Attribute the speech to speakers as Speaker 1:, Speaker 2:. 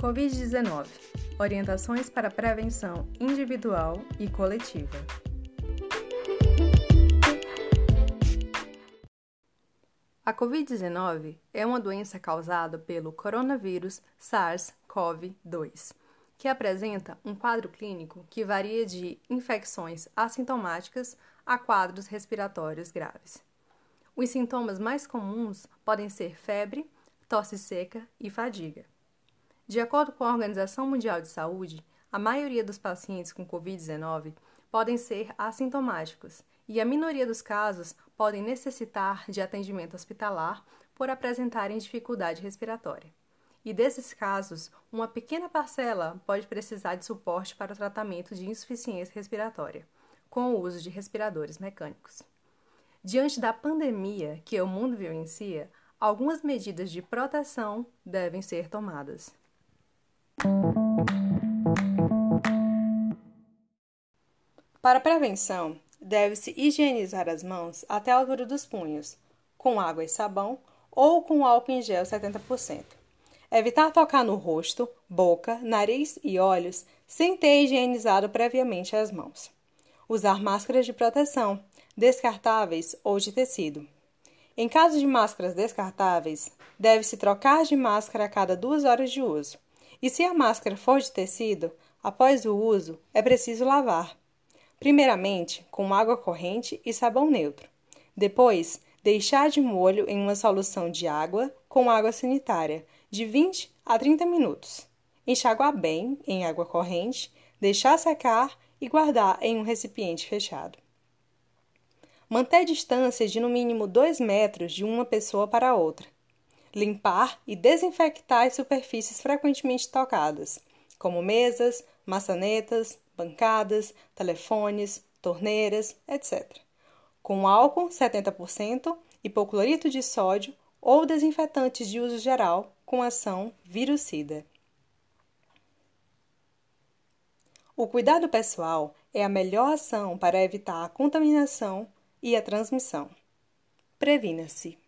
Speaker 1: Covid-19 Orientações para prevenção individual e coletiva. A Covid-19 é uma doença causada pelo coronavírus SARS-CoV-2, que apresenta um quadro clínico que varia de infecções assintomáticas a quadros respiratórios graves. Os sintomas mais comuns podem ser febre, tosse seca e fadiga. De acordo com a Organização Mundial de Saúde, a maioria dos pacientes com Covid-19 podem ser assintomáticos e a minoria dos casos podem necessitar de atendimento hospitalar por apresentarem dificuldade respiratória. E desses casos, uma pequena parcela pode precisar de suporte para o tratamento de insuficiência respiratória, com o uso de respiradores mecânicos. Diante da pandemia que o mundo vivencia, algumas medidas de proteção devem ser tomadas. Para prevenção, deve-se higienizar as mãos até a altura dos punhos, com água e sabão ou com álcool em gel 70%. Evitar tocar no rosto, boca, nariz e olhos sem ter higienizado previamente as mãos. Usar máscaras de proteção, descartáveis ou de tecido. Em caso de máscaras descartáveis, deve-se trocar de máscara a cada duas horas de uso. E se a máscara for de tecido, após o uso, é preciso lavar. Primeiramente, com água corrente e sabão neutro. Depois, deixar de molho em uma solução de água com água sanitária, de 20 a 30 minutos. Enxaguar bem em água corrente, deixar secar e guardar em um recipiente fechado. Manter distância de no mínimo 2 metros de uma pessoa para outra limpar e desinfectar as superfícies frequentemente tocadas, como mesas, maçanetas, bancadas, telefones, torneiras, etc. Com álcool 70% hipoclorito de sódio ou desinfetantes de uso geral com ação virucida. O cuidado pessoal é a melhor ação para evitar a contaminação e a transmissão. Previna-se.